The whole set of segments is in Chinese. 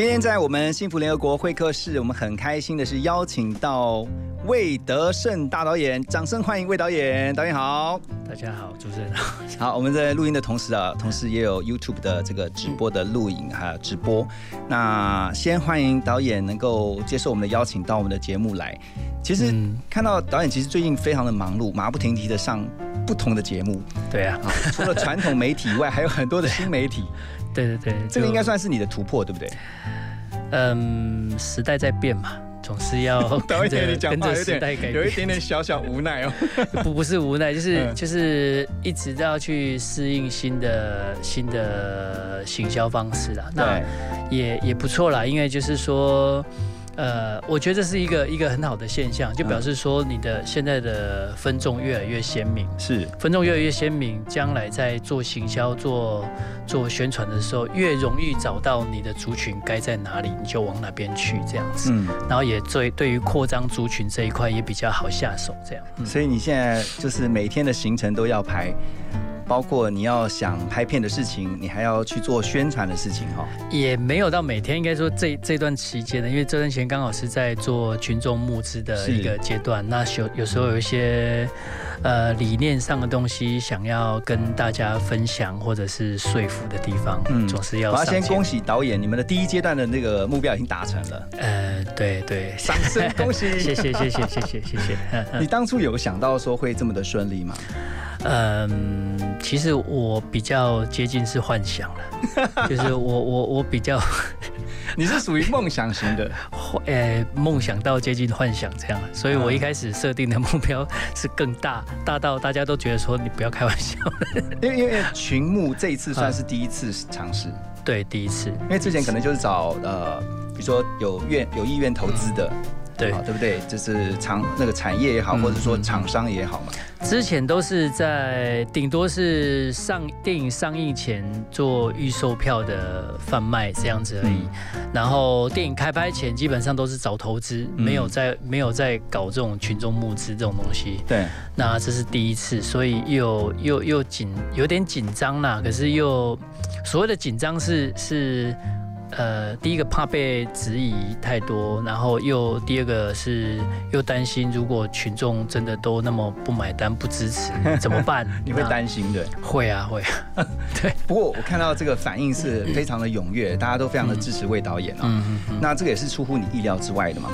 今天在我们幸福联合国会客室，我们很开心的是邀请到魏德胜大导演，掌声欢迎魏导演。导演好。大家好，主持人好。好，我们在录音的同时啊，同时也有 YouTube 的这个直播的录影还有直播。那先欢迎导演能够接受我们的邀请到我们的节目来。其实嗯看到导演其实最近非常的忙碌，马不停蹄的上不同的节目对啊，啊，除了传统媒体以外，还有很多的新媒体。对对对，这个应该算是你的突破，对不对？嗯，时代在变嘛，总是要 跟着时代改变。点小小无奈哦。不不是无奈，就是嗯就是一直都要去适应新的新的行销方式啦。那，也也不错啦，因为就是说。呃，我觉得这是一个一个很好的现象，就表示说你的现在的分众越来越鲜明，是分众越来越鲜明，将来在做行销、做做宣传的时候，越容易找到你的族群该在哪里，你就往哪边去这样子。嗯，然后也对对于扩张族群这一块也比较好下手，这样。所以你现在就是每天的行程都要排。包括你要想拍片的事情，你还要去做宣传的事情哈。也没有到每天，应该说这这段期间呢，因为这段时间刚好是在做群众募资的一个阶段，那有有时候有一些呃理念上的东西想要跟大家分享或者是说服的地方，嗯总是要我要先恭喜导演，你们的第一阶段的那个目标已经达成了，呃，对对，掌声恭喜！谢谢谢谢谢谢谢谢。你当初有想到说会这么的顺利吗？嗯，其实我比较接近是幻想了，就是我我我比较 你是属于梦想型的，幻呃梦想到接近幻想这样，所以我一开始设定的目标是更大，大到大家都觉得说你不要开玩笑。因为因为群幕这一次算是第一次尝试，对，第一次，因为之前可能就是找呃，比如说有愿有意愿投资的，对啊，对不对？就是厂那个产业也好，嗯或者说厂商也好嘛。之前都是在顶多是上电影上映前做预售票的贩卖这样子而已，然后电影开拍前基本上都是找投资，没有在没有在搞这种群众募资这种东西。对，那这是第一次，所以又又又紧，有点紧张啦。可是又所谓的紧张是是呃，第一个怕被质疑太多，然后又第二个是又担心，如果群众真的都那么不买单、不支持，怎么办？你会担心的。会啊会啊，不过我看到这个反应是非常的踊跃，大家都非常的支持魏导演啊。嗯嗯嗯，那这个也是出乎你意料之外的嘛？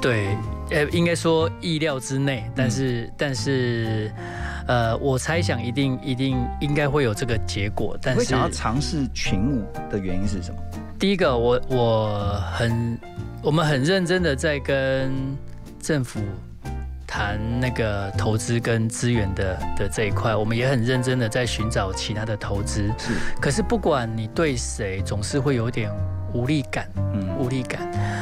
对，呃，应该说意料之内，但是、但是。呃，我猜想一定一定应该会有这个结果，但是会想要尝试群舞的原因是什么？第一个，我我很我们很认真的在跟政府谈那个投资跟资源的的这一块，我们也很认真的在寻找其他的投资。是，可是不管你对谁，总是会有点无力感，嗯，无力感，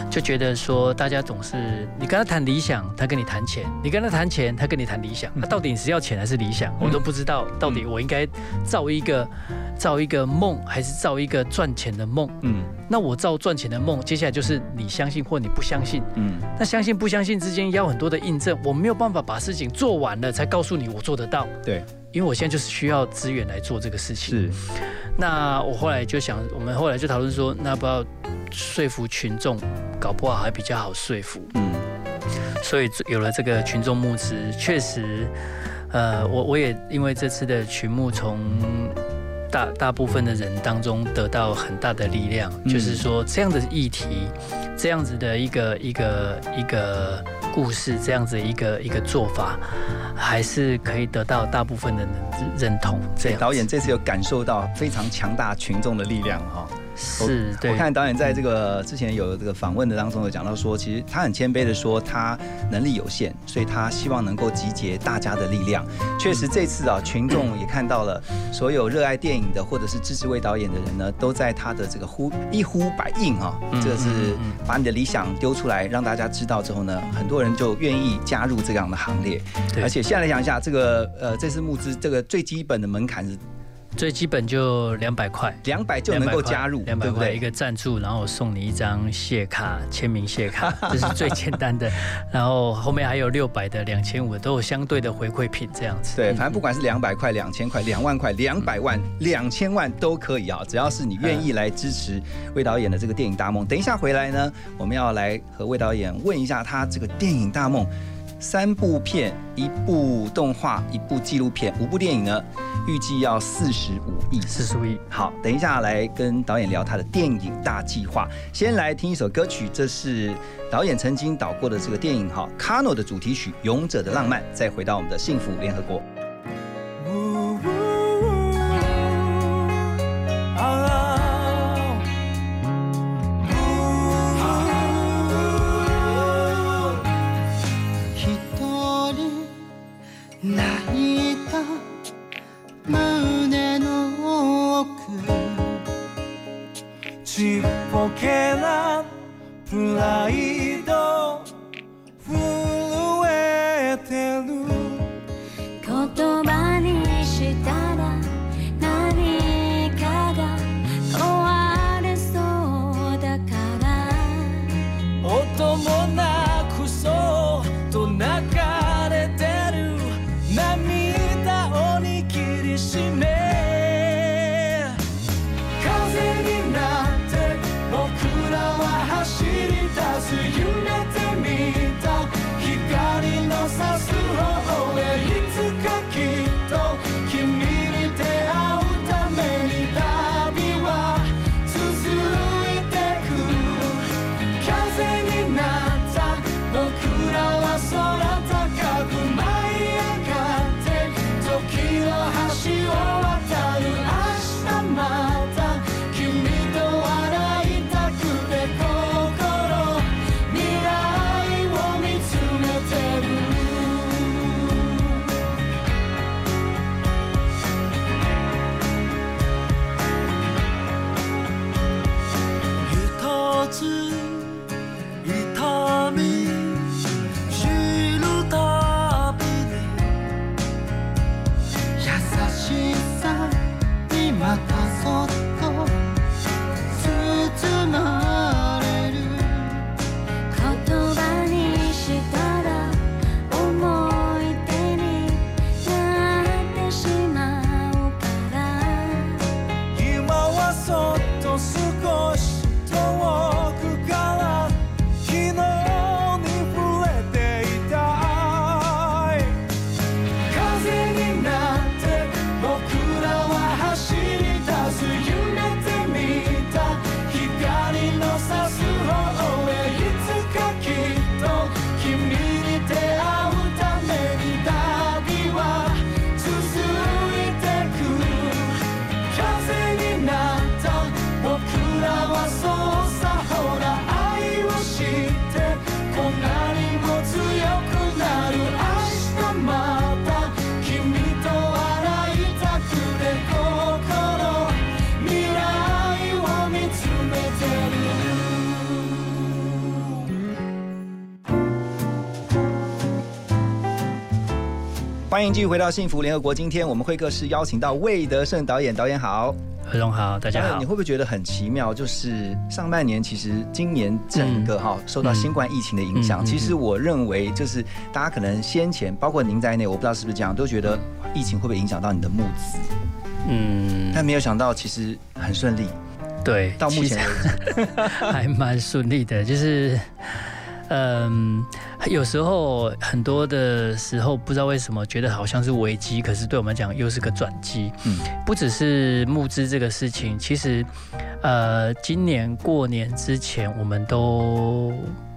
就觉得说大家总是你跟他谈理想，他跟你谈钱；你跟他谈钱，他跟你谈理想。那、到底你是要钱还是理想？我都不知道，到底我应该造一个造一个梦，还是造一个赚钱的梦？嗯那我造赚钱的梦，接下来就是你相信或你不相信。嗯，那相信不相信之间要很多的印证，我没有办法把事情做完了才告诉你我做得到，对，因为我现在就是需要资源来做这个事情。是，那我后来就想，我们后来就讨论说，那不要说服群众，搞不好还比较好说服。嗯所以有了这个群众募资，确实，呃，我我也因为这次的群募从大大部分的人当中得到很大的力量，嗯就是说这样的议题，这样子的一个一个一个故事，这样子一个一个做法，还是可以得到大部分的人认同。这样导演这次有感受到非常强大群众的力量哈。是，对我看导演在这个之前有这个访问的当中有讲到说，其实他很谦卑的说他能力有限，所以他希望能够集结大家的力量。确实这次啊，群众也看到了，所有热爱电影的或者是支持魏导演的人呢，都在他的这个呼一呼百应啊，这个是把你的理想丢出来让大家知道之后呢，很多人就愿意加入这样的行列。而且现在来讲一下，这个呃这次募资这个最基本的门槛是最基本就两百块。两百就能够加入，两百块一对不对？个赞助，然后送你一张谢卡，签名谢卡，这是最简单的。然后后面还有六百的、两千五的，都有相对的回馈品这样子。对，嗯反正不管是两百块、两千块、两万块、两百万、两千万都可以啊，只要是你愿意来支持魏导演的这个电影大梦。等一下回来呢，我们要来和魏导演问一下他这个电影大梦。三部片，一部动画，一部纪录片，五部电影呢，预计要四十五亿。四十五亿。好，等一下来跟导演聊他的电影大计划。先来听一首歌曲，这是导演曾经导过的这个电影哈《Kano》的主题曲《勇者的浪漫》。再回到我们的幸福联合国。欢迎继续回到幸福联合国。今天我们会客室邀请到魏德胜导演，导演好，何总好，大家好你会。不会觉得很奇妙？就是上半年其实今年整个哈、受到新冠疫情的影响，嗯嗯其实我认为就是大家可能先前包括您在内，我不知道是不是这样，都觉得疫情会不会影响到你的募资？嗯，但没有想到其实很顺利，对，到目前为止。还蛮顺利的，就是。嗯，有时候很多的时候不知道为什么觉得好像是危机，可是对我们讲又是个转机。嗯不只是募资这个事情，其实呃，今年过年之前我们都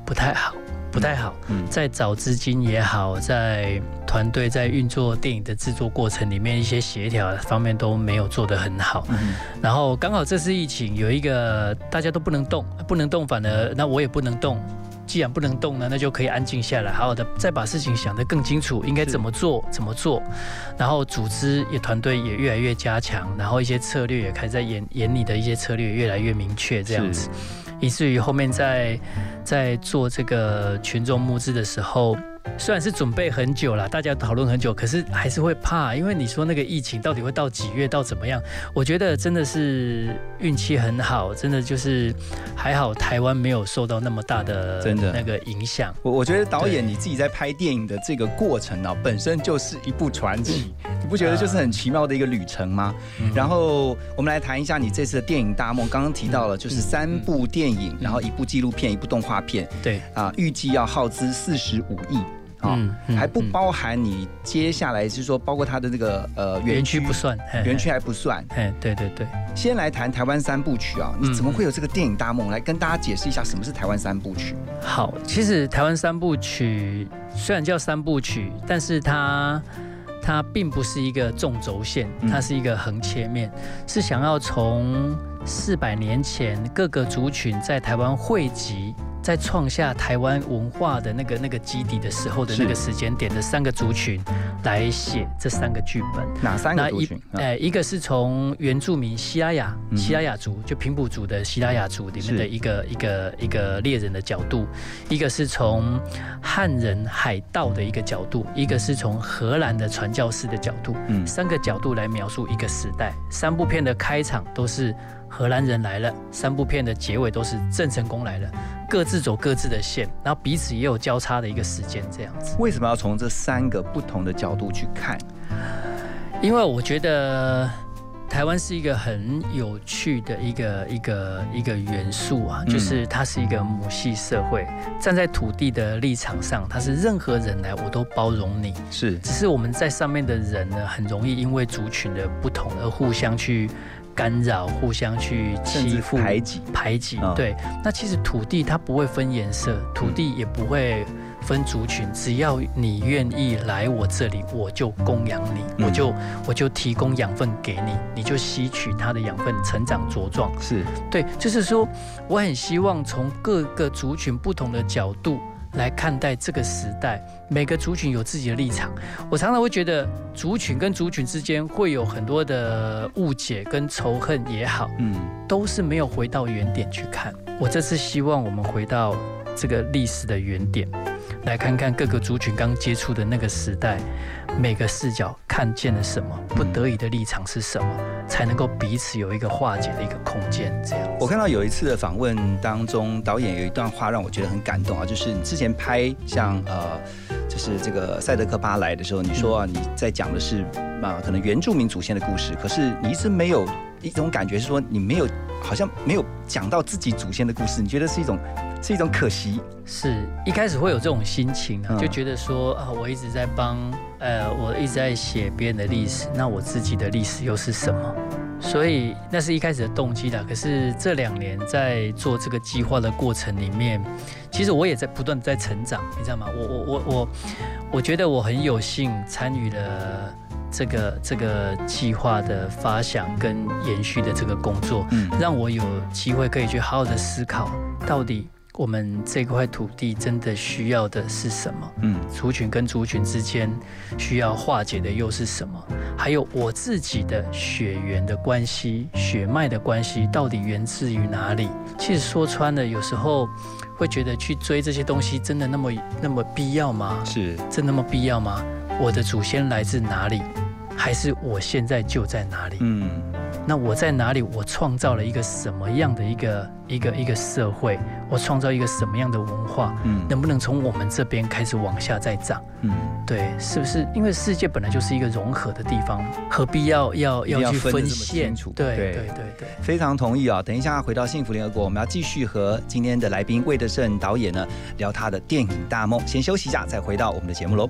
不太好，不太好，嗯在找资金也好，在团队在运作电影的制作过程里面，一些协调方面都没有做得很好。嗯然后刚好这次疫情有一个大家都不能动，不能动，反而那我也不能动。既然不能动呢，那就可以安静下来，好好的再把事情想得更清楚，应该怎么做，怎么做。然后组织也团队也越来越加强，然后一些策略也开始在眼眼里的一些策略越来越明确，这样子，以至于后面在在做这个群众募资的时候，虽然是准备很久了，大家讨论很久，可是还是会怕，因为你说那个疫情到底会到几月，到怎么样？我觉得真的是运气很好，真的就是还好台湾没有受到那么大的真的那个影响。我我觉得导演你自己在拍电影的这个过程啊，本身就是一部传奇，你不觉得就是很奇妙的一个旅程吗？嗯然后我们来谈一下你这次的电影大梦，刚刚提到了就是三部电影，然后一部纪录片，一部动画片对，啊，预计要耗资四十五亿。啊、嗯还不包含你接下来是说，包括它的那个呃园区不，算，嘿园区，还不算。嘿嘿对对对。先来谈台湾三部曲啊，你嗯怎么会有这个电影大梦？来跟大家解释一下什么是台湾三部曲。好，其实台湾三部曲虽然叫三部曲，但是它它并不是一个纵轴线，嗯它是一个横切面，是想要从四百年前各个族群在台湾汇集。在创下台湾文化的那个那个基底的时候的那个时间点的三个族群来写这三个剧本，哪三个族群？啊。哎，一个是从原住民西拉雅嗯。西拉雅族，就平埔族的西拉雅族里面的一个一个一个猎人的角度，一个是从汉人海盗的一个角度，一个是从荷兰的传教士的角度，嗯。三个角度来描述一个时代。三部片的开场都是荷兰人来了，三部片的结尾都是郑成功来了，各自走各自的线，然后彼此也有交叉的一个时间这样子。为什么要从这三个不同的角度去看？因为我觉得台湾是一个很有趣的一个一个一个元素啊，嗯就是它是一个母系社会，站在土地的立场上，它是任何人来我都包容你，是只是我们在上面的人呢，很容易因为族群的不同而互相去干扰，互相去欺负、排挤。排挤嗯。对，那其实土地它不会分颜色，土地也不会分族群，只要你愿意来我这里，我就供养你，嗯我就我就提供养分给你，你就吸取它的养分，成长茁壮。是对，就是说，我很希望从各个族群不同的角度来看待这个时代，每个族群有自己的立场。我常常会觉得，族群跟族群之间会有很多的误解跟仇恨也好，嗯都是没有回到原点去看。我这次希望我们回到这个历史的原点，来看看各个族群刚接触的那个时代，每个视角看见了什么，不得已的立场是什么，才能够彼此有一个化解的一个空间。这样，我看到有一次的访问当中，导演有一段话让我觉得很感动啊，就是你之前拍像呃，就是这个赛德克巴来的时候，你说啊你在讲的是啊可能原住民祖先的故事，可是你一直没有一种感觉是说你没有好像没有讲到自己祖先的故事，你觉得是一种是一种可惜？是一开始会有这种心情啊，嗯就觉得说啊，我一直在帮，呃，我一直在写别人的历史，那我自己的历史又是什么？所以那是一开始的动机啦。可是这两年在做这个计划的过程里面，其实我也在不断地在成长，你知道吗？我我我我，我觉得我很有幸参与了这个这个计划的发想跟延续的这个工作，嗯让我有机会可以去好好的思考，到底我们这块土地真的需要的是什么？嗯族群跟族群之间需要化解的又是什么？还有我自己的血缘的关系、血脉的关系到底源自于哪里？其实说穿了，有时候会觉得去追这些东西真的那么那么必要吗？是真那么必要吗？我的祖先来自哪里？还是我现在就在哪里？嗯那我在哪里？我创造了一个什么样的一个一个一个社会？我创造一个什么样的文化？嗯能不能从我们这边开始往下再涨？嗯，对，是不是？因为世界本来就是一个融合的地方，何必要要要要去分清楚？对对对对对。非常同意啊！等一下回到幸福联合国，我们要继续和今天的来宾魏德胜导演呢聊他的电影大梦。先休息一下，再回到我们的节目喽。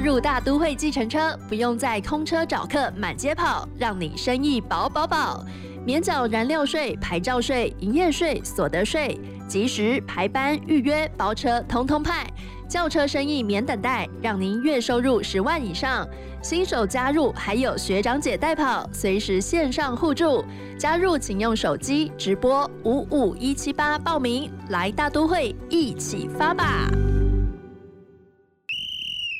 入大都会计程车，不用再空车找客满街跑，让你生意饱饱饱。免缴燃料税、牌照税、营业税、所得税，及时排班预约包车，通通派。轿车生意免等待，让您月收入十万以上。新手加入还有学长姐带跑，随时线上互助。加入请用手机直播五五一七八报名，来大都会一起发吧！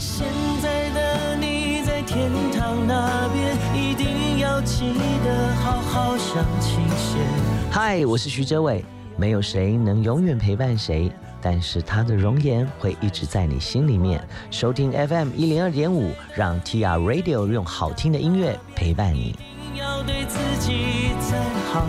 现在的你在天堂那边，一定要记得好好想清闲。嗨，我是徐哲伟。没有谁能永远陪伴谁，但是他的容颜会一直在你心里面。收听 FM 一零二点五，让 TR Radio 用好听的音乐陪伴你。要对自己再好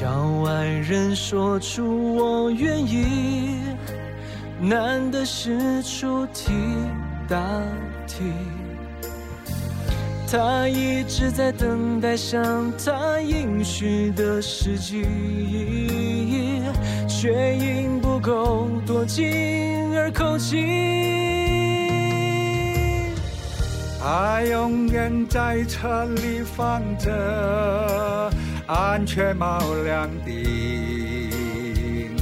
要爱人说出我愿意，难的是出题答题。他一直在等待向他应许的时机，却因不够多情而口气。爱永远在车里放着，安全帽亮顶，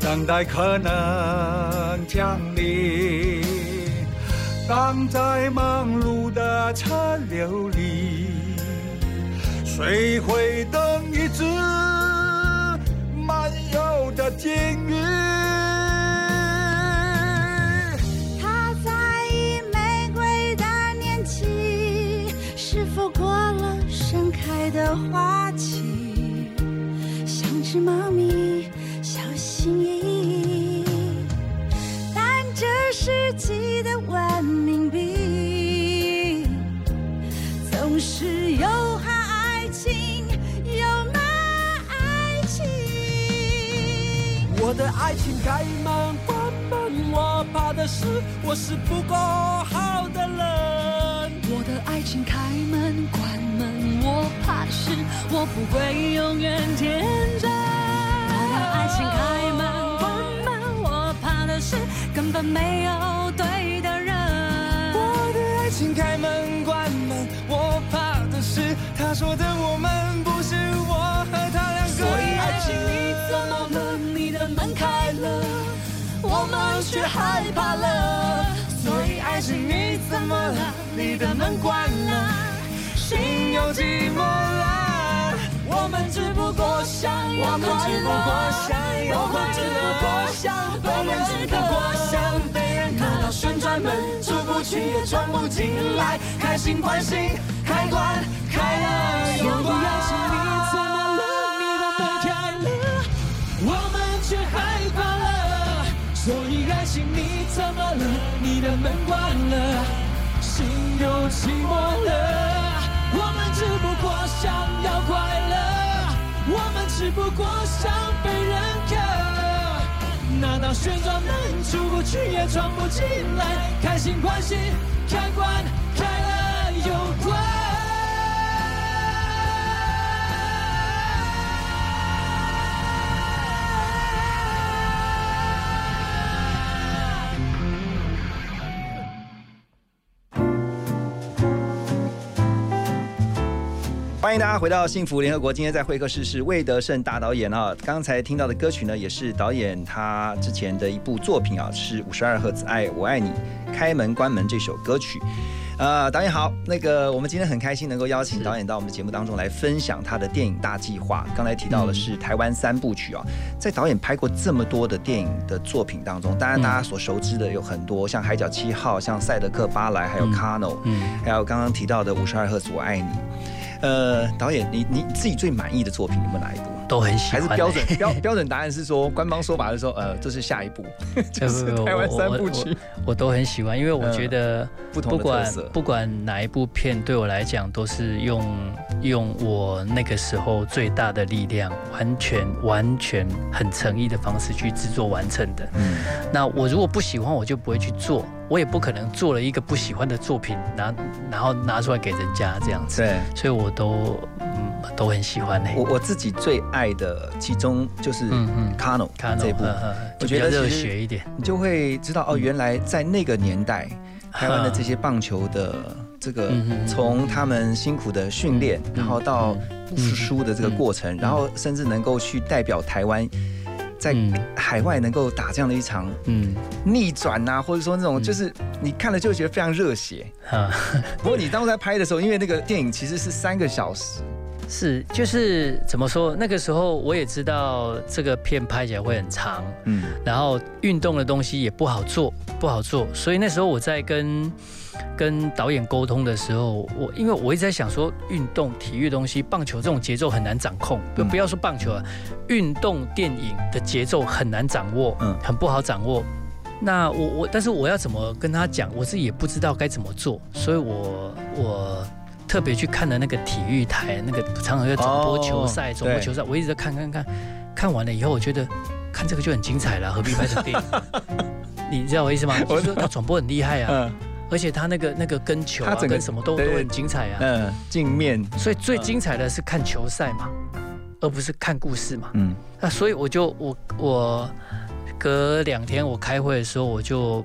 等待可能降临。当在忙碌的车流里，谁会等一只漫游的鲸鱼？的花期？像只猫咪，小心翼翼。但这世纪的文明病，总是又怕爱情，又骂爱情。我的爱情开门关门，我怕的是我是不够好的人。我的爱情开门关门，我怕的是我不会永远天真。我的爱情开门关门，我怕的是根本没有对的人。我的爱情开门关门，我怕的是他说的我们不是我和他两个人。所以爱情你怎么了？你的门开了，我们却害怕了。爱情你怎么了？你的门关了，心又寂寞了。我们只不过想要快乐，我们只不过想我们只不过，想被认可。那道旋转门出不去也转不进来，开心关心开关开了又关。爱情你怎么了？你的门开了，我们却害怕了。所以爱情你怎么了？你的门关了，心又寂寞了。我们只不过想要快乐，我们只不过想被认可。那道旋转门出不去也闯不进来，开心关心开关开了又关。欢迎大家回到幸福联合国。今天在会客室是魏德胜大导演啊。刚才听到的歌曲呢，也是导演他之前的一部作品啊，是五十二赫兹爱我爱你开门关门这首歌曲。呃，导演好，那个我们今天很开心能够邀请导演到我们的节目当中来分享他的电影大计划。刚才提到的是台湾三部曲啊，在导演拍过这么多的电影的作品当中，当然大家所熟知的有很多，像《海角七号》、像《赛德克巴莱》，还有《卡诺》，嗯，还有刚刚提到的《五十二赫兹我爱你》。呃，导演，你你自己最满意的作品有没有哪一部？都很喜欢。还是标准 标标准答案是说，官方说法是说，呃，这是下一部，就是台湾三部曲，我都很喜欢，因为我觉得不同的特色，不管哪一部片对我来讲，都是用用我那个时候最大的力量，完全完全很诚意的方式去制作完成的。嗯，那我如果不喜欢，我就不会去做。我也不可能做了一个不喜欢的作品，拿然后拿出来给人家这样子。对，所以我都嗯都很喜欢呢。我我自己最爱的其中就是嗯嗯《Cano》这部，我觉得热血一点，你就会知道哦，原来在那个年代，台湾的这些棒球的这个从他们辛苦的训练，然后到不输的这个过程，然后甚至能够去代表台湾。在海外能够打这样的一场嗯逆转呐，或者说那种就是你看了就觉得非常热血啊。不过你当时在拍的时候，因为那个电影其实是三个小时，是就是怎么说？那个时候我也知道这个片拍起来会很长，嗯，然后运动的东西也不好做，不好做，所以那时候我在跟。跟导演沟通的时候，我因为我一直在想说，运动体育东西，棒球这种节奏很难掌控，不不要说棒球啊，运动电影的节奏很难掌握，嗯，很不好掌握。那我我，但是我要怎么跟他讲，我自己也不知道该怎么做，所以我我特别去看了那个体育台，那个常常在转播球赛，转播球赛，我一直在看看看，看完了以后，我觉得看这个就很精彩了，何必拍成电影？你知道我意思吗？我说他转播很厉害啊。而且他那个那个跟球啊，跟什么都都很精彩啊。嗯，镜面。所以最精彩的是看球赛嘛，而不是看故事嘛。嗯。那所以我就我我隔两天我开会的时候，我就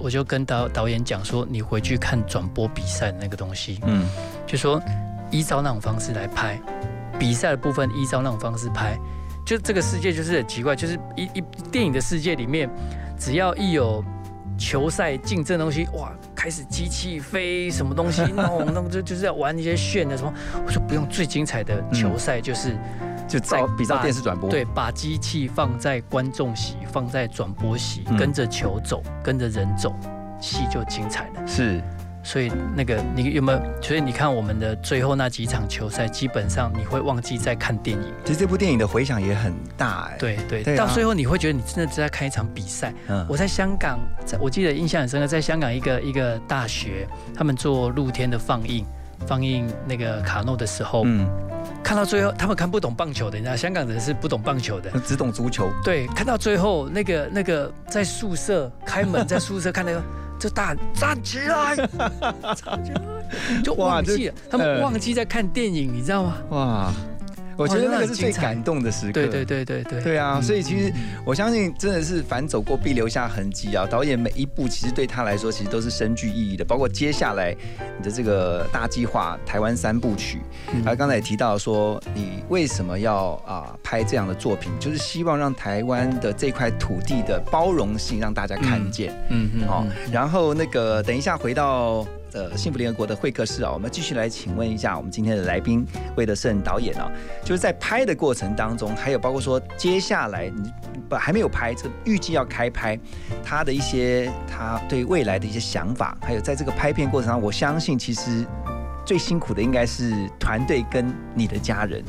我就跟导导演讲说，你回去看转播比赛的那个东西。嗯。就说依照那种方式来拍比赛的部分，依照那种方式拍，就这个世界就是很奇怪，就是一一电影的世界里面，只要一有。球赛竞争东西哇，开始机器飞什么东西，那那么就就是要玩一些炫的什么。我说不用，最精彩的球赛就是就在比照电视转播，对，把机器放在观众席，放在转播席，跟着球走，跟着人走，戏就精彩了。是。所以那个你有没有？所以你看我们的最后那几场球赛，基本上你会忘记在看电影。其实这部电影的回响也很大哎。对对，到最后你会觉得你真的在看一场比赛。嗯。我在香港，在我记得印象很深刻，在香港一个一个大学，他们做露天的放映，放映那个卡诺的时候，嗯，看到最后他们看不懂棒球的，你知道香港人是不懂棒球的，只懂足球。对，看到最后那个那个在宿舍开门，在宿舍看那个。就大站起来，站起来，就忘记了，他们忘记在看电影，你知道吗？哇。我觉得那个是最感动的时刻。对对对对对。对啊，所以其实我相信真的是凡走过必留下痕迹啊。导演每一步其实对他来说其实都是深具意义的，包括接下来你的这个大计划台湾三部曲，而刚才也提到说你为什么要啊拍这样的作品，就是希望让台湾的这块土地的包容性让大家看见。嗯嗯。好，然后那个等一下回到。呃，幸福联合国的会客室啊，我们继续来请问一下我们今天的来宾魏德胜导演啊，就是在拍的过程当中，还有包括说接下来你不还没有拍，这预计要开拍，他的一些他对未来的一些想法，还有在这个拍片过程中，我相信其实最辛苦的应该是团队跟你的家人。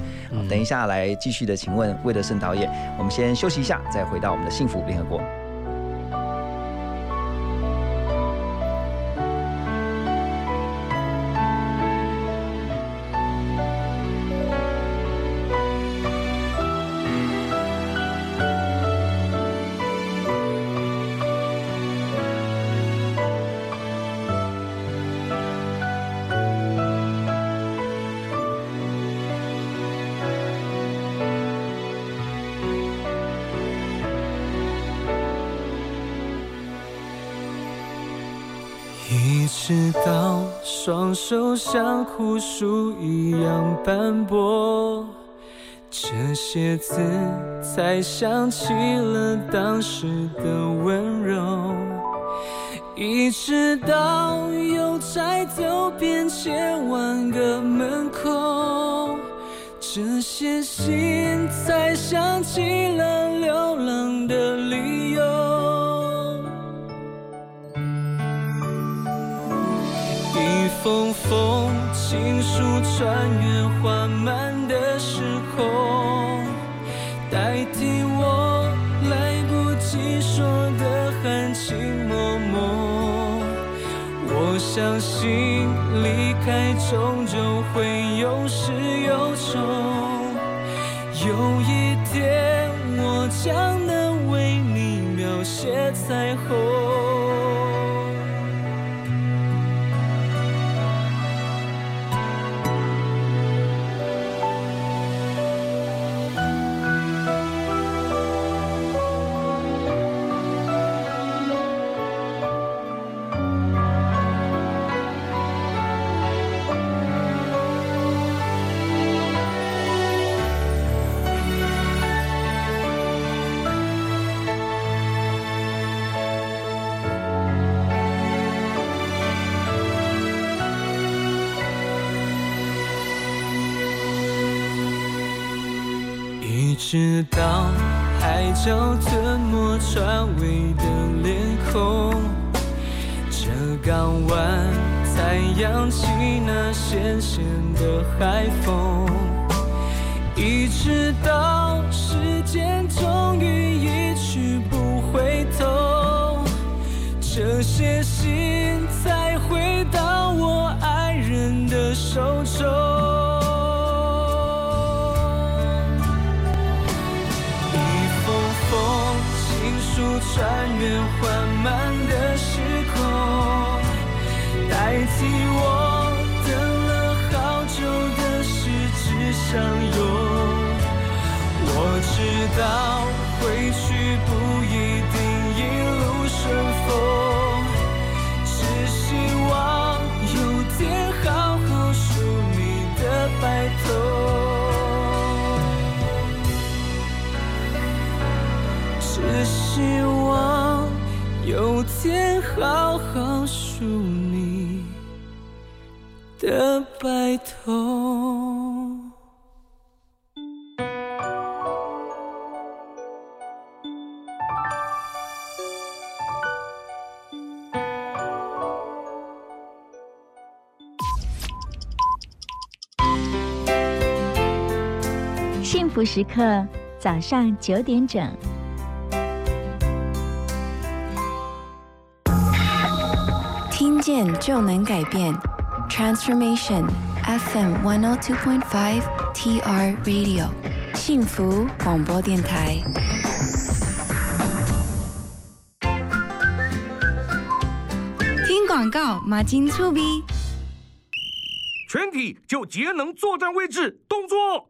等一下来继续的请问魏德胜导演，我们先休息一下，再回到我们的幸福联合国。手像枯树一样斑驳。这些字才想起了当时的温柔，一直到邮差走遍千万个门口，这些信才想起了封封情书穿越缓慢的时空，代替我来不及说的含情脉脉。我相信离开终究会有始有终，有一天我将能为你描写彩虹。直到海角吞没船尾的脸孔，这港湾才扬起那咸咸的海风。一直到时间终于一去不回头，这些信才回到我爱人的手中。穿越缓慢的时空，代替我等了好久的十指相拥。我知道幸福时刻，早上九点整。听见就能改变，Transformation FM one hundred two point five TR Radio，幸福广播电台。听广告，马金粗逼。全体就节能作战位置，动作！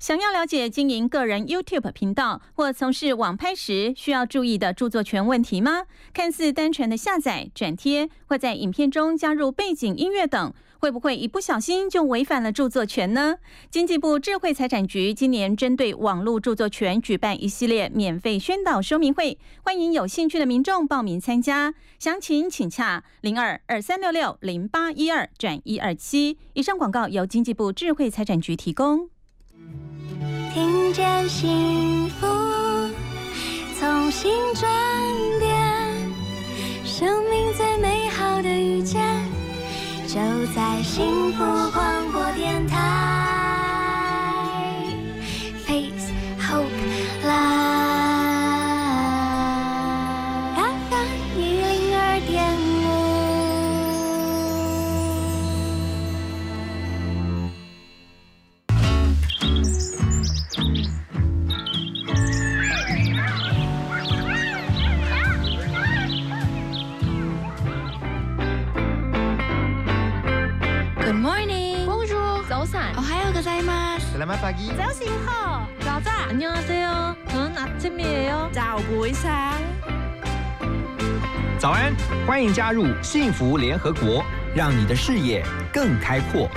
想要了解经营个人 YouTube 频道或从事网拍时需要注意的著作权问题吗？看似单纯的下载、转贴，或在影片中加入背景音乐等，会不会一不小心就违反了著作权呢？经济部智慧财产局今年针对网络著作权举办一系列免费宣导说明会，欢迎有兴趣的民众报名参加。详情请洽零二二三六六零八一二转一二七。以上广告由经济部智慧财产局提供。听见幸福，从心转变，生命最美好的遇见，就在幸福广마 pagi. 자신호 자자 안녕하세요 저는 아침이에요早不会sáng 早安，欢迎加入幸福联合国，让你的视野更开阔。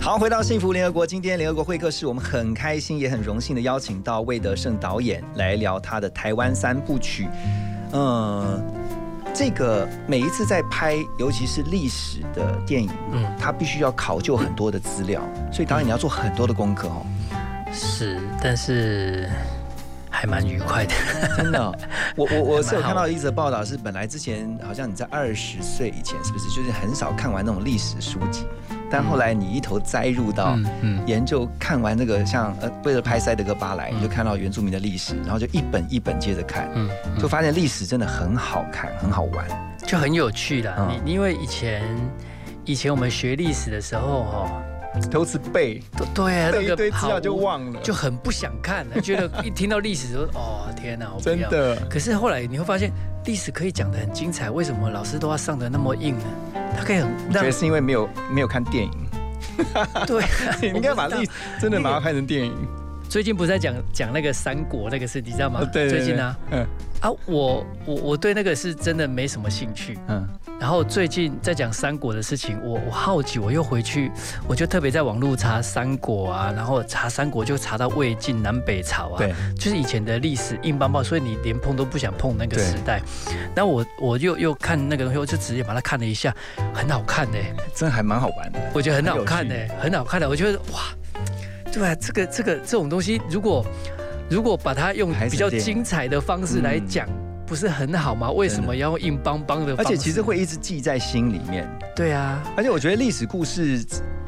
好，回到幸福联合国，今天联合国会客室，我们很开心，也很荣幸的邀请到魏德胜导演来聊他的台湾三部曲。嗯， 这个每一次在拍，尤其是历史的电影，嗯，他必须要考究很多的资料，所以导演你要做很多的功课哦。是，但是还蛮愉快的。真的哦、我我我是有看到一则报道，是本来之前好像你在二十岁以前，是不是就是很少看完那种历史书籍？但后来你一头栽入到研究，看完那个像呃，为了拍《塞德哥巴莱》，你就看到原住民的历史，然后就一本一本接着看，嗯就发现历史真的很好看，很好玩。就很有趣啦。嗯。你因为以前以前我们学历史的时候，哈，都是背，对啊，背一堆资料就忘了。就很不想看了，觉得一听到历史就哦天哪，我不要。真的。可是后来你会发现，历史可以讲的很精彩，为什么老师都要上的那么硬呢？他可以很觉得是因为没有没有看电影，对，你应该把历史真的把它拍成电影。最近不是在讲讲那个三国那个事，你知道吗？哦对对对最近啊，嗯啊，我我我对那个是真的没什么兴趣。嗯，然后最近在讲三国的事情，我我好奇，我又回去，我就特别在网络查三国啊，然后查三国就查到魏晋南北朝啊，对，就是以前的历史硬邦邦，所以你连碰都不想碰那个时代。那我我又又看那个东西，我就直接把它看了一下，很好看呢、真的还蛮好玩的。我觉得很好看呢、趣很好看的。我觉得哇，对啊，这个这个这种东西，如果如果把它用比较精彩的方式来讲，不是很好吗？为什么要用硬邦邦的？而且其实会一直记在心里面。对啊，而且我觉得历史故事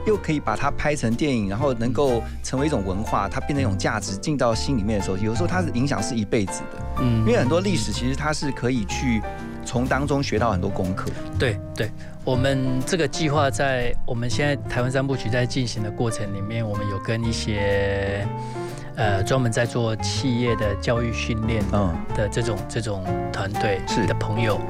又可以把它拍成电影，然后能够成为一种文化，它变成一种价值进到心里面的时候，有时候它的影响是一辈子的。嗯因为很多历史其实它是可以去从当中学到很多功课。对对，我们这个计划在我们现在台湾三部曲在进行的过程里面，我们有跟一些呃专门在做企业的教育训练嗯的这种这种团队的朋友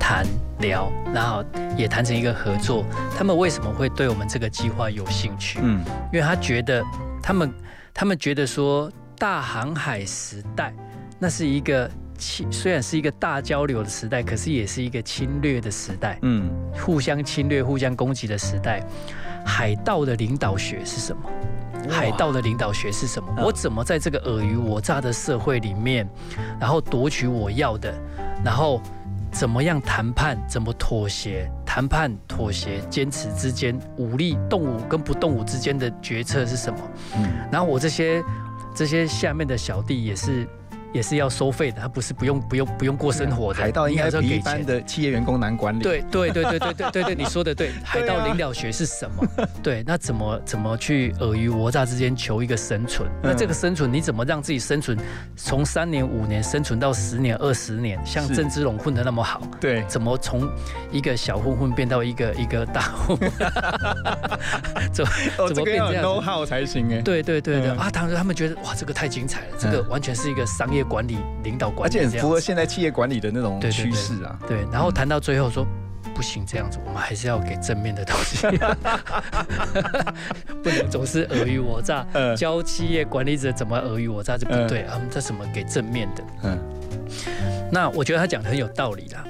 谈聊，然后也谈成一个合作。他们为什么会对我们这个计划有兴趣？嗯，因为他觉得他们他们觉得说大航海时代那是一个侵，虽然是一个大交流的时代，可是也是一个侵略的时代，嗯，互相侵略、互相攻击的时代。海盗的领导学是什么？海盗的领导学是什么？我怎么在这个尔虞我诈的社会里面，然后夺取我要的，然后怎么样谈判，怎么妥协？谈判、妥协、坚持之间，武力动武跟不动武之间的决策是什么？嗯然后我这些这些下面的小弟也是也是要收费的，他不是不用不用不用过生活的，海盗应该你还是要给比一般。的企业员工难管理。对对对对对对对对，你说的对，海盗领导学是什么？对，那怎么怎么去尔虞我诈之间求一个生存？那嗯这个生存你怎么让自己生存，从三年五年生存到十年二十年？像郑芝龙混的那么好，对，怎么从一个小混混变到一个一个大混混？怎么哦，怎么变这样 know 子？how 才行哎。对对对对、嗯啊！当时他们觉得哇，这个太精彩了，这个完全是一个商业管理、领导管理而且符合现在企业管理的那种趋势啊。对，然后谈到最后说。不行，这样子我们还是要给正面的东西，不能总是尔虞我诈。嗯教企业管理者怎么尔虞我诈就不对啊，我们这什么给正面的？嗯，那我觉得他讲的很有道理啦。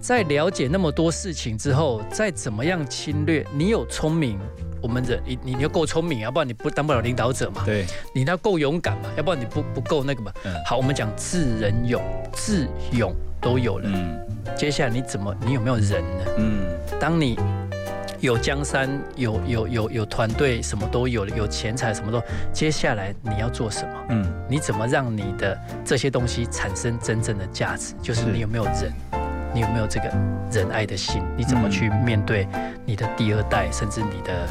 在了解那么多事情之后，再怎么样侵略，你有聪明，我们人你你要够聪明啊，不然你不当不了领导者嘛。对，你要够勇敢嘛，要不然你不不够那个嘛。嗯好，我们讲智人勇，智勇都有了。嗯，接下来你怎么，你有没有人呢？嗯，当你有江山，有有有有团队，什么都有了，有钱财，什么都，接下来你要做什么？嗯，你怎么让你的这些东西产生真正的价值？就是是你有没有人，你有没有这个仁爱的心？你怎么去面对你的第二代，甚至你的、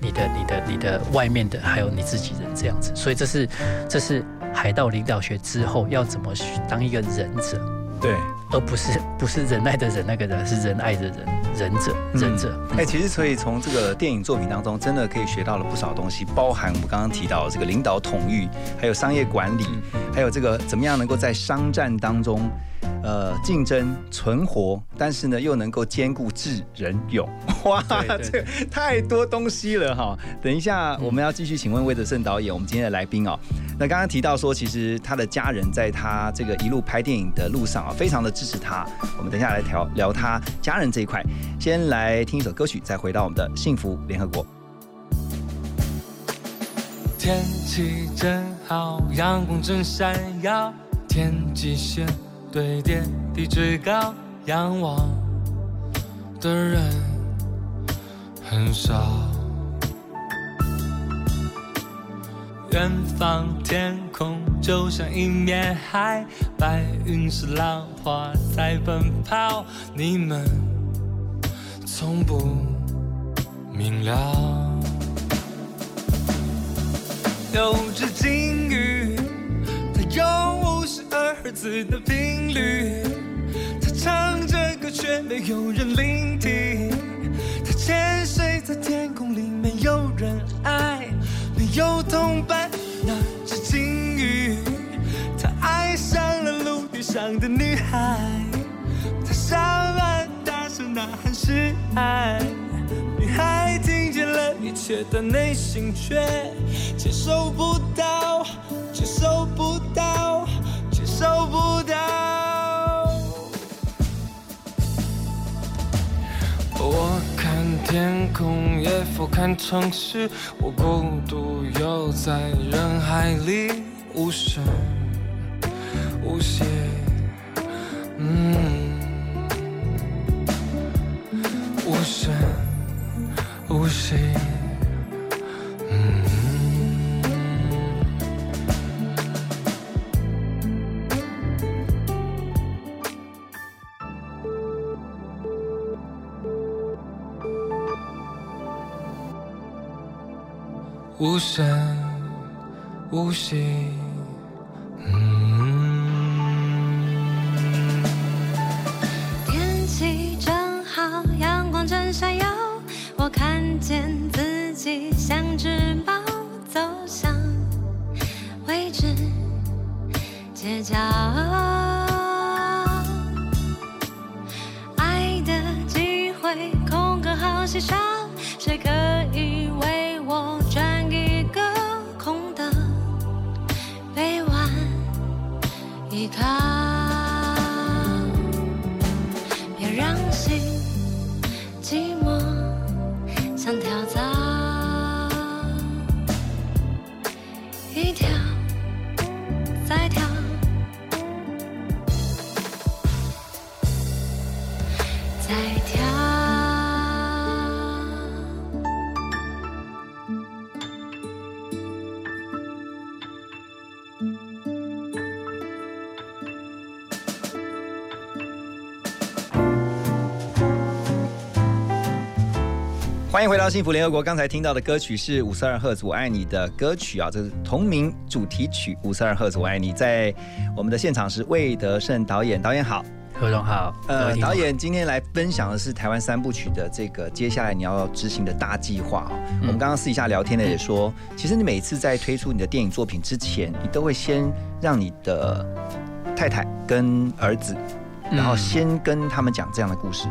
你的、你的、你的外面的，还有你自己人这样子？所以这是这是海盗领导学之后要怎么去当一个忍者，对，而不是不是仁爱的人那个人，是仁爱的人，忍者，忍者。哎、其实所以从这个电影作品当中，真的可以学到了不少东西，包含我们刚刚提到的这个领导统御，还有商业管理，还有这个怎么样能够在商战当中，呃竞争存活，但是呢又能够兼顾智仁勇。哇，这太多东西了哈！等一下我们要继续请问魏德胜导演，我们今天的来宾哦。那刚刚提到说，其实他的家人在他这个一路拍电影的路上啊，非常的支持他。我们等一下来聊聊他家人这一块。先来听一首歌曲，再回到我们的幸福联合国。天气真好，阳光真闪耀，天际线对点地最高，仰望的人很少。远方天空就像一面海，白云是浪花在奔跑，你们从不明了。有只金鱼，它有五十二赫兹的频率，它唱着歌却没有人聆听，他潜水在天空里，没有人爱。没有同伴，那只金鱼，它爱上了陆地上的女孩，他上岸大声呐喊示爱，女孩听了一切，但内心却接受不到，接受不到，接受不到。我看。天空也俯瞰城市，我孤独游在人海里，无声无息，嗯，无声无息。无声无息，街角，爱的机会空格好稀少，谁可欢迎回到幸福联合国。刚才听到的歌曲是五十二赫兹我爱你的歌曲啊，这是同名主题曲五十二赫兹我爱你。在我们的现场是魏德胜导演，导演好，何总好。呃，导演今天来分享的是台湾三部曲的这个接下来你要执行的大计划啊。我们刚刚私底下聊天的也说，其实你每次在推出你的电影作品之前，你都会先让你的太太跟儿子，然后先跟他们讲这样的故事。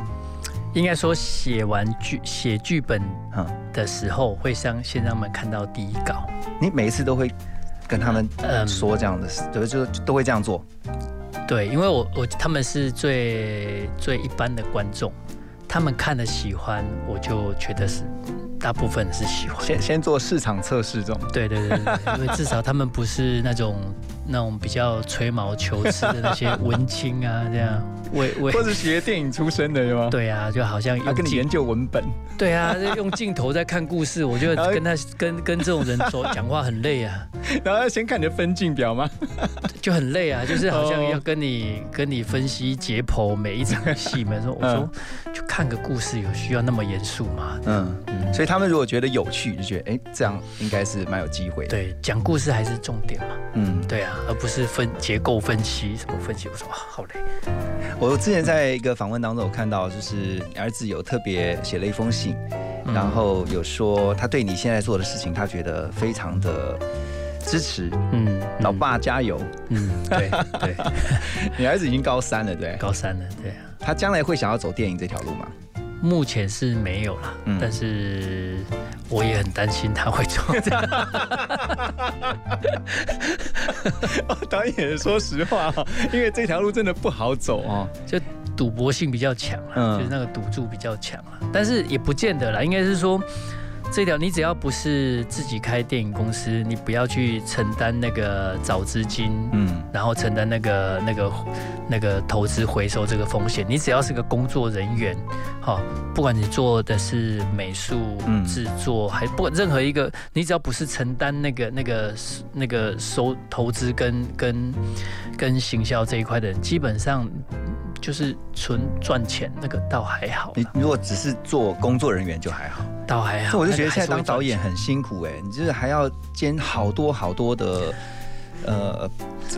应该说，写完剧写剧本的时候，会让先让他们看到第一稿。你每一次都会跟他们说这样的事，就就都会这样做。对，因为我我他们是最最一般的观众，他们看的喜欢，我就觉得是大部分是喜欢。先先做市场测试这种。对对对对，因为至少他们不是那种那种比较吹毛求疵的那些文青啊，这样。为为或者学电影出身的，是吗？对啊，就好像他跟你研究文本。对啊，用镜头在看故事，我觉得 跟他跟跟这种人说讲话很累啊。然后要先看你的分镜表吗？就很累啊，就是好像要跟你跟你分析解剖每一场戏嘛。说我说就看个故事，有需要那么严肃吗？嗯嗯。所以他们如果觉得有趣，就觉得哎，这样应该是蛮有机会的。对，讲故事还是重点嘛。嗯，对啊，而不是分结构分析什么分析。我说哇，好累。我之前在一个访问当中，我看到就是儿子有特别写了一封信，然后有说他对你现在做的事情，他觉得非常的支持，嗯，老爸加油，嗯，对对，你儿子已经高三了，对，高三了，对啊，她将来会想要走电影这条路吗？目前是没有啦，但是我也很担心他会做。导演说实话，因为这条路真的不好走啊，就赌博性比较强嗯，就是那个赌注比较强啊，但是也不见得啦，应该是说。这条你只要不是自己开电影公司，你不要去承担那个找资金，嗯，然后承担那个那个那个投资回收这个风险。你只要是个工作人员，好，不管你做的是美术制作，还不管任何一个，你只要不是承担那个那个那个收投资跟跟跟行销这一块的人，基本上。就是纯赚钱，那个倒还好。你如果只是做工作人员就还好，倒还好。我就觉得现在当导演很辛苦哎，你就是还要兼好多好多的，呃，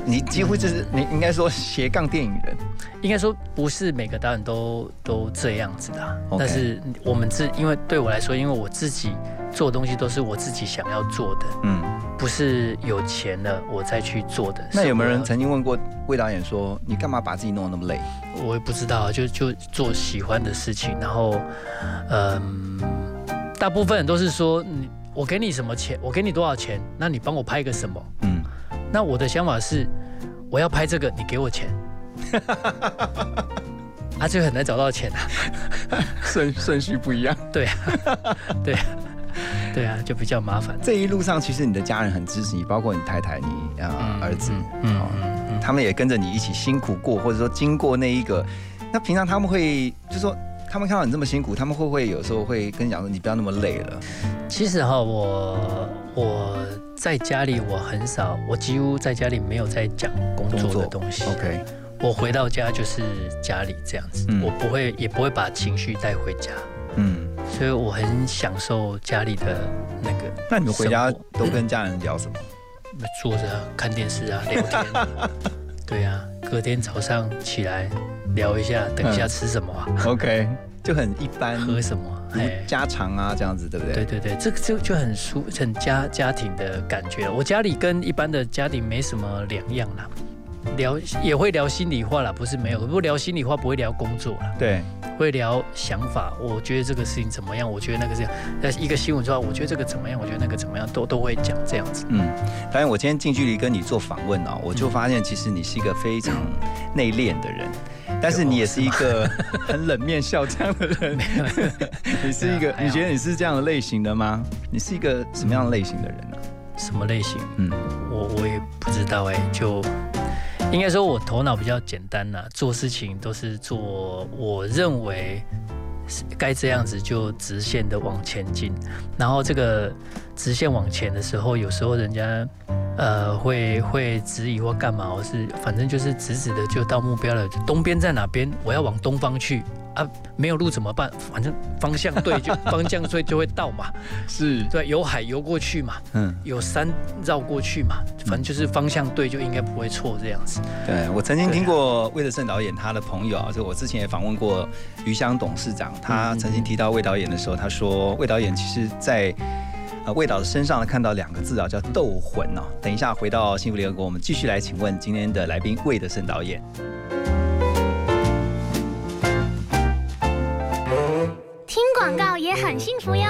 你几乎就是你应该说斜杠电影人，应该说不是每个导演都都这样子的。但是我们自因为对我来说，因为我自己做东西都是我自己想要做的，嗯。不是有钱了我再去做的。那有没有人曾经问过魏导演说：“你干嘛把自己弄得那么累？”我也不知道，就就做喜欢的事情。然后，嗯，大部分人都是说：“你我给你什么钱？我给你多少钱？那你帮我拍个什么？”嗯。那我的想法是，我要拍这个，你给我钱。啊，就很难找到钱啊，顺顺序不一样。对啊，对啊。对啊，就比较麻烦。这一路上，其实你的家人很支持你，包括你太太、你啊儿子，嗯嗯，他们也跟着你一起辛苦过，或者说经过那一个。那平常他们会，就说他们看到你这么辛苦，他们会不会有时候会跟你讲说，你不要那么累了？其实哈，我我在家里我很少，我几乎在家里没有在讲工作的东西。OK，我回到家就是家里这样子，我不会也不会把情绪带回家。嗯。所以我很享受家里的那个。那你们回家都跟家人聊什么？坐着看电视啊，聊天。对啊，隔天早上起来聊一下，等一下吃什么啊？OK，就很一般。喝什么？家常啊，这样子对不对？对对对，这个就就很舒，很家家庭的感觉。我家里跟一般的家庭没什么两样啦。聊也会聊心里话啦，不是没有，不聊心里话不会聊工作啦。对，会聊想法。我觉得这个事情怎么样？我觉得那个这样。那一个新闻说，我觉得这个怎么样？我觉得那个怎么样？都都会讲这样子。嗯，当然我今天近距离跟你做访问啊，我就发现其实你是一个非常内敛的人，但是你也是一个很冷面笑匠的人。你是一个，你觉得你是这样的类型的吗？你是一个什么样的类型的人呢？什么类型？嗯，我我也不知道哎，就。应该说，我头脑比较简单呐，做事情都是做我认为该这样子就直线的往前进。然后这个直线往前的时候，有时候人家呃会会质疑或干嘛，我是反正就是直直的就到目标了。东边在哪边？我要往东方去。啊，没有路怎么办？反正方向对就 方向对就会到嘛。是对，有海游过去嘛，嗯，有山绕过去嘛，反正就是方向对就应该不会错这样子。对我曾经听过魏德胜导演他的朋友啊，就我之前也访问过余香董事长，他曾经提到魏导演的时候，他说魏导演其实在呃魏导的身上呢看到两个字啊，叫斗魂哦。等一下回到幸福联合国，我们继续来请问今天的来宾魏德胜导演。听广告也很幸福哟。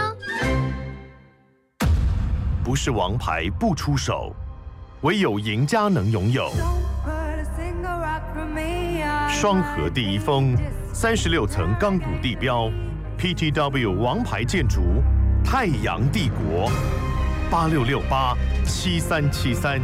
不是王牌不出手，唯有赢家能拥有。双河第一峰，三十六层钢骨地标，PTW 王牌建筑，太阳帝国，八六六八七三七三。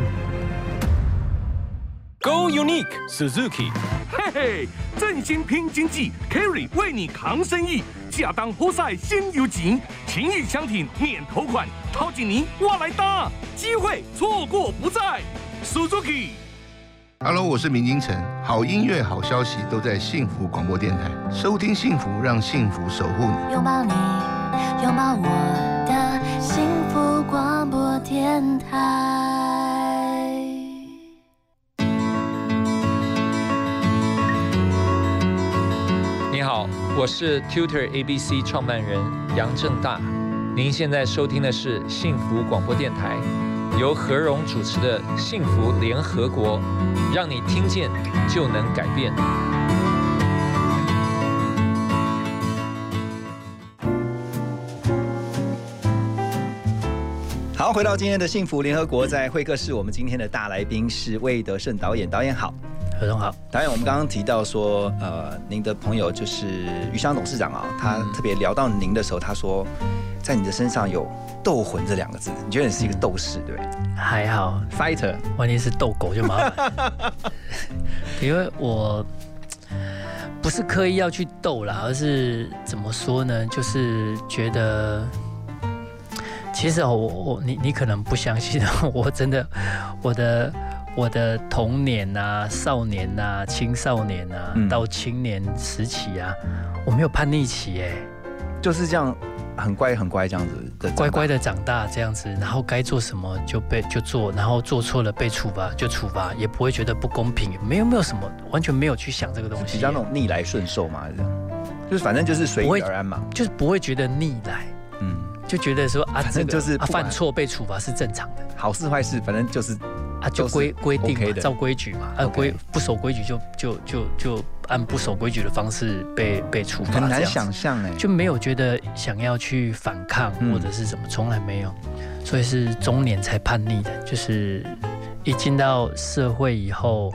Go Unique Suzuki，嘿嘿，振兴拼经济，Carry 为你扛生意，下当活塞先有景，情谊相挺免头款，掏紧您我来搭，机会错过不再，Suzuki。Hello，我是明金城，好音乐好消息都在幸福广播电台，收听幸福，让幸福守护你，拥抱你，拥抱我的幸福广播电台。我是 Tutor ABC 创办人杨正大。您现在收听的是幸福广播电台，由何荣主持的《幸福联合国》，让你听见就能改变。好，回到今天的幸福联合国，在会客室，我们今天的大来宾是魏德胜导演，导演好。何总好，导演，我们刚刚提到说，呃，您的朋友就是余香董事长啊，他特别聊到您的时候，他说，在你的身上有“斗魂”这两个字，你觉得你是一个斗士，对不对？还好，fighter，万一是斗狗就麻烦，因为我不是刻意要去斗啦，而是怎么说呢？就是觉得，其实我我你你可能不相信，我真的我的。我的童年啊、少年啊、青少年啊，到青年时期啊，我没有叛逆期哎，就是这样很乖很乖这样子的，乖乖的长大这样子，然后该做什么就被就做，然后做错了被处罚就处罚，也不会觉得不公平，没有没有什么，完全没有去想这个东西，比较那种逆来顺受嘛，这样，就是反正就是随遇而安嘛，就是不会觉得逆来，嗯，就觉得说啊，这就是犯错被处罚是正常的，好事坏事反正就是。啊，就规规定嘛，照规矩嘛，啊规不守规矩就就就就按不守规矩的方式被被处罚，很难想象哎，就没有觉得想要去反抗或者是什么，从来没有，所以是中年才叛逆的，就是一进到社会以后，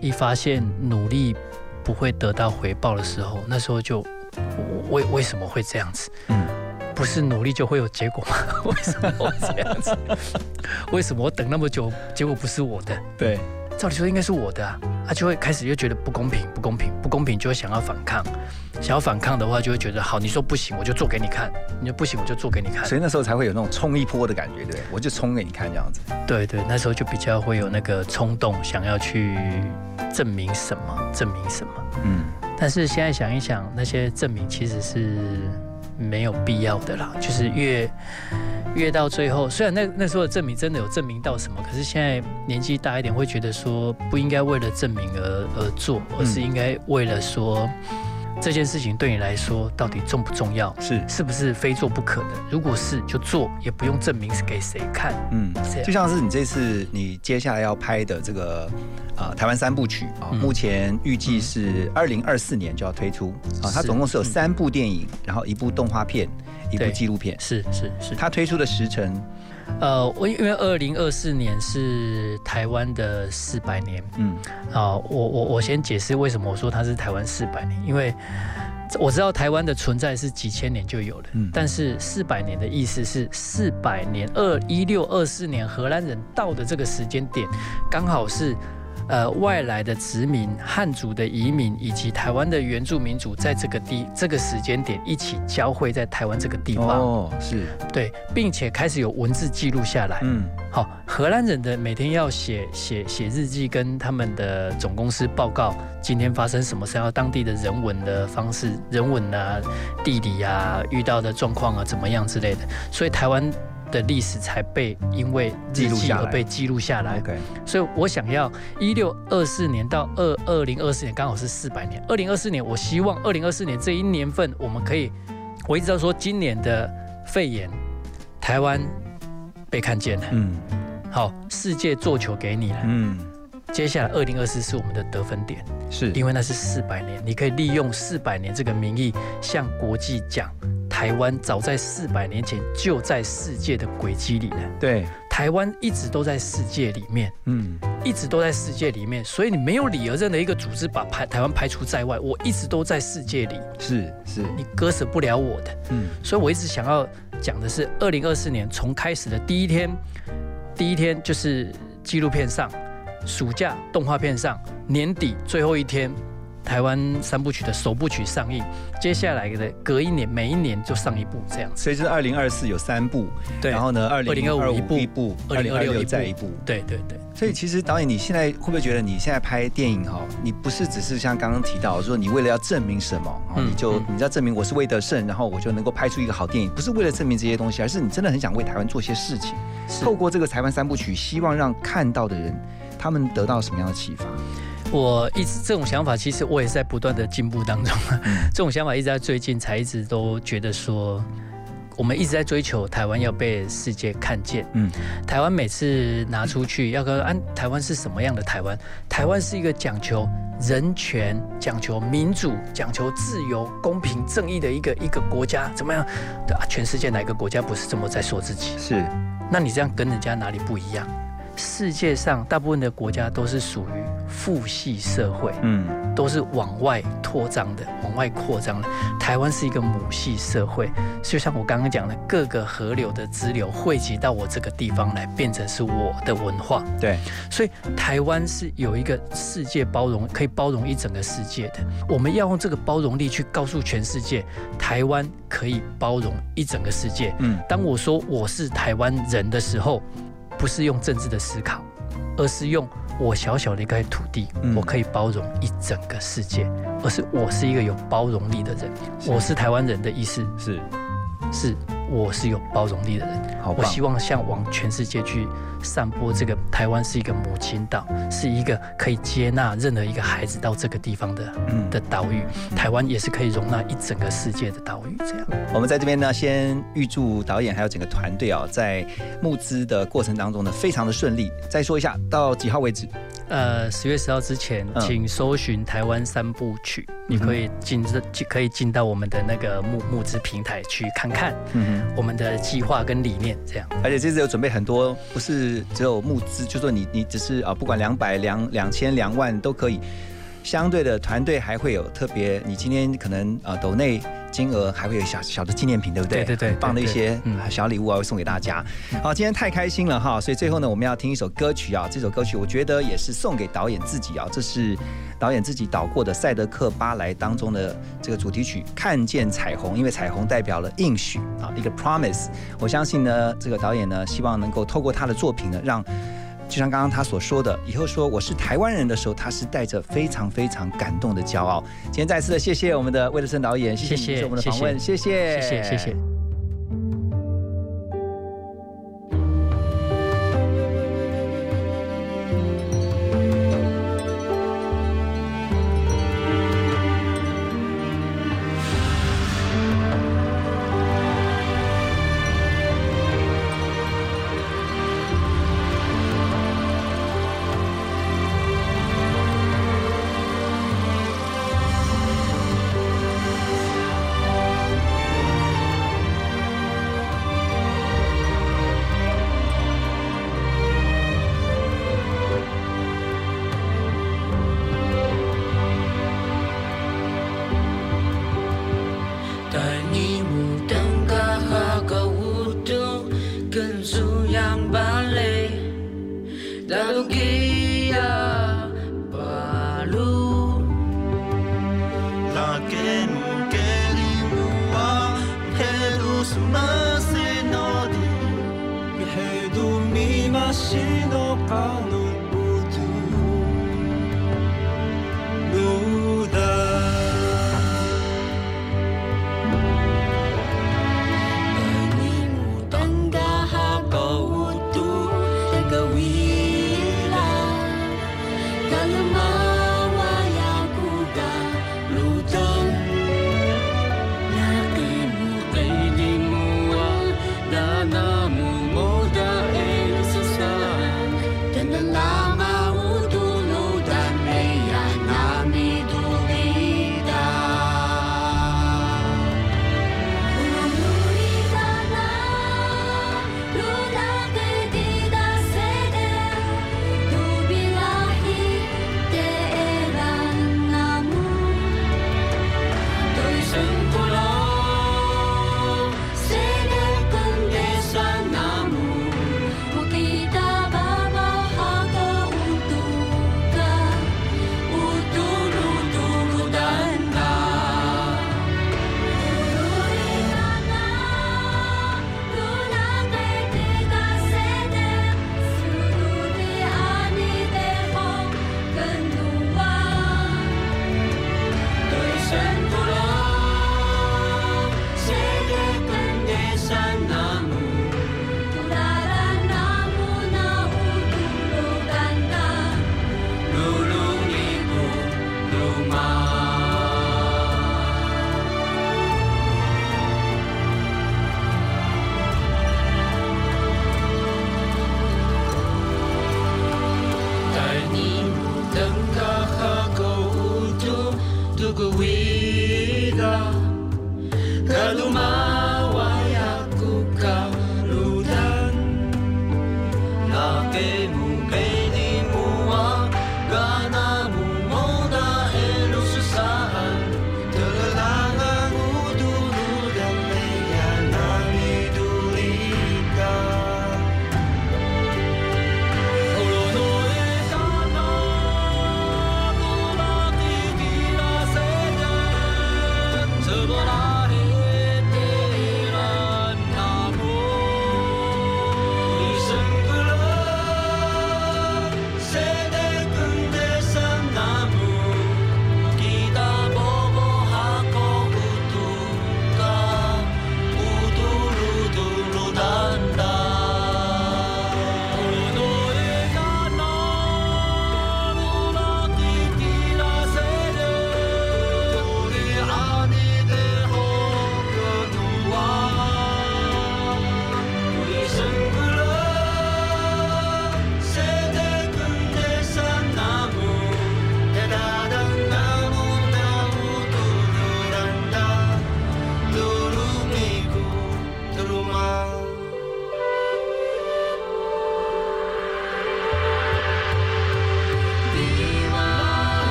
一发现努力不会得到回报的时候，那时候就为为什么会这样子？嗯。不是努力就会有结果吗？为什么会这样子？为什么我等那么久，结果不是我的？对，照理说应该是我的啊，他就会开始又觉得不公平，不公平，不公平，就会想要反抗。想要反抗的话，就会觉得好，你说不行，我就做给你看；你说不行，我就做给你看。所以那时候才会有那种冲一波的感觉，对，我就冲给你看这样子。对对，那时候就比较会有那个冲动，想要去证明什么，证明什么。嗯，但是现在想一想，那些证明其实是。没有必要的啦，就是越越到最后，虽然那那时候的证明真的有证明到什么，可是现在年纪大一点，会觉得说不应该为了证明而而做，而是应该为了说。这件事情对你来说到底重不重要？是是不是非做不可的？如果是就做，也不用证明是给谁看。嗯，就像是你这次你接下来要拍的这个啊台湾三部曲啊，目前预计是二零二四年就要推出啊。它总共是有三部电影，然后一部动画片，一部纪录片。是是是。它推出的时程。呃，我因为二零二四年是台湾的四百年，嗯，好，我我我先解释为什么我说它是台湾四百年，因为我知道台湾的存在是几千年就有了，嗯，但是四百年的意思是四百年，二一六二四年荷兰人到的这个时间点，刚好是。呃，外来的殖民、汉族的移民以及台湾的原住民族，在这个地这个时间点一起交汇在台湾这个地方，哦，是对，并且开始有文字记录下来。嗯，好，荷兰人的每天要写写写日记，跟他们的总公司报告今天发生什么事，要当地的人文的方式、人文啊、地理啊、遇到的状况啊怎么样之类的，所以台湾。的历史才被因为日记而被记录下来。所以我想要一六二四年到二二零二四年刚好是四百年。二零二四年，我希望二零二四年这一年份，我们可以，我一直在说今年的肺炎，台湾被看见了。嗯，好，世界做球给你了。嗯，接下来二零二四是我们的得分点，是因为那是四百年，你可以利用四百年这个名义向国际讲。台湾早在四百年前就在世界的轨迹里了。对，台湾一直都在世界里面，嗯，一直都在世界里面，所以你没有理由任何一个组织把排台湾排除在外。我一直都在世界里，是是，你割舍不了我的，嗯，所以我一直想要讲的是，二零二四年从开始的第一天，第一天就是纪录片上，暑假动画片上，年底最后一天。台湾三部曲的首部曲上映，接下来的隔一年，每一年就上一部这样子。所以是二零二四有三部，对。然后呢，二零二五一部，二零二六再一部。对对对。所以其实导演，你现在会不会觉得你现在拍电影哈，你不是只是像刚刚提到说你为了要证明什么，你就你要证明我是魏德胜，然后我就能够拍出一个好电影，不是为了证明这些东西，而是你真的很想为台湾做些事情。透过这个台湾三部曲，希望让看到的人他们得到什么样的启发？我一直这种想法，其实我也是在不断的进步当中。这种想法一直在最近才一直都觉得说，我们一直在追求台湾要被世界看见。嗯，台湾每次拿出去要跟安台湾是什么样的台湾？台湾是一个讲求人权、讲求民主、讲求自由、公平、正义的一个一个国家，怎么样？对啊，全世界哪个国家不是这么在说自己？是，那你这样跟人家哪里不一样？世界上大部分的国家都是属于父系社会，嗯，都是往外扩张的，往外扩张的。台湾是一个母系社会，就像我刚刚讲的，各个河流的支流汇集到我这个地方来，变成是我的文化。对，所以台湾是有一个世界包容，可以包容一整个世界的。我们要用这个包容力去告诉全世界，台湾可以包容一整个世界。嗯，当我说我是台湾人的时候。不是用政治的思考，而是用我小小的一块土地，我可以包容一整个世界，而是我是一个有包容力的人。我是台湾人的意思是，是我是有包容力的人。我希望向往全世界去散播这个台湾是一个母亲岛，是一个可以接纳任何一个孩子到这个地方的的岛屿。台湾也是可以容纳一整个世界的岛屿。这样，我们在这边呢，先预祝导演还有整个团队啊，在募资的过程当中呢，非常的顺利。再说一下，到几号为止？呃，十月十号之前，请搜寻台湾三部曲，你可以进这，可以进到我们的那个募募资平台去看看，嗯我们的计划跟理念这样。而且这次有准备很多，不是只有募资，就说你你只是啊，不管两百两两千两万都可以。相对的团队还会有特别，你今天可能啊抖内金额还会有小小的纪念品，对不对？对对对，棒的一些小礼物啊会送给大家。好，今天太开心了哈，所以最后呢我们要听一首歌曲啊，这首歌曲我觉得也是送给导演自己啊，这是导演自己导过的《赛德克巴莱》当中的这个主题曲《看见彩虹》，因为彩虹代表了应许啊，一个 promise。我相信呢，这个导演呢希望能够透过他的作品呢让。就像刚刚他所说的，以后说我是台湾人的时候，他是带着非常非常感动的骄傲。今天再次的谢谢我们的魏德森导演，谢谢我们的访问，谢谢，谢谢，谢谢。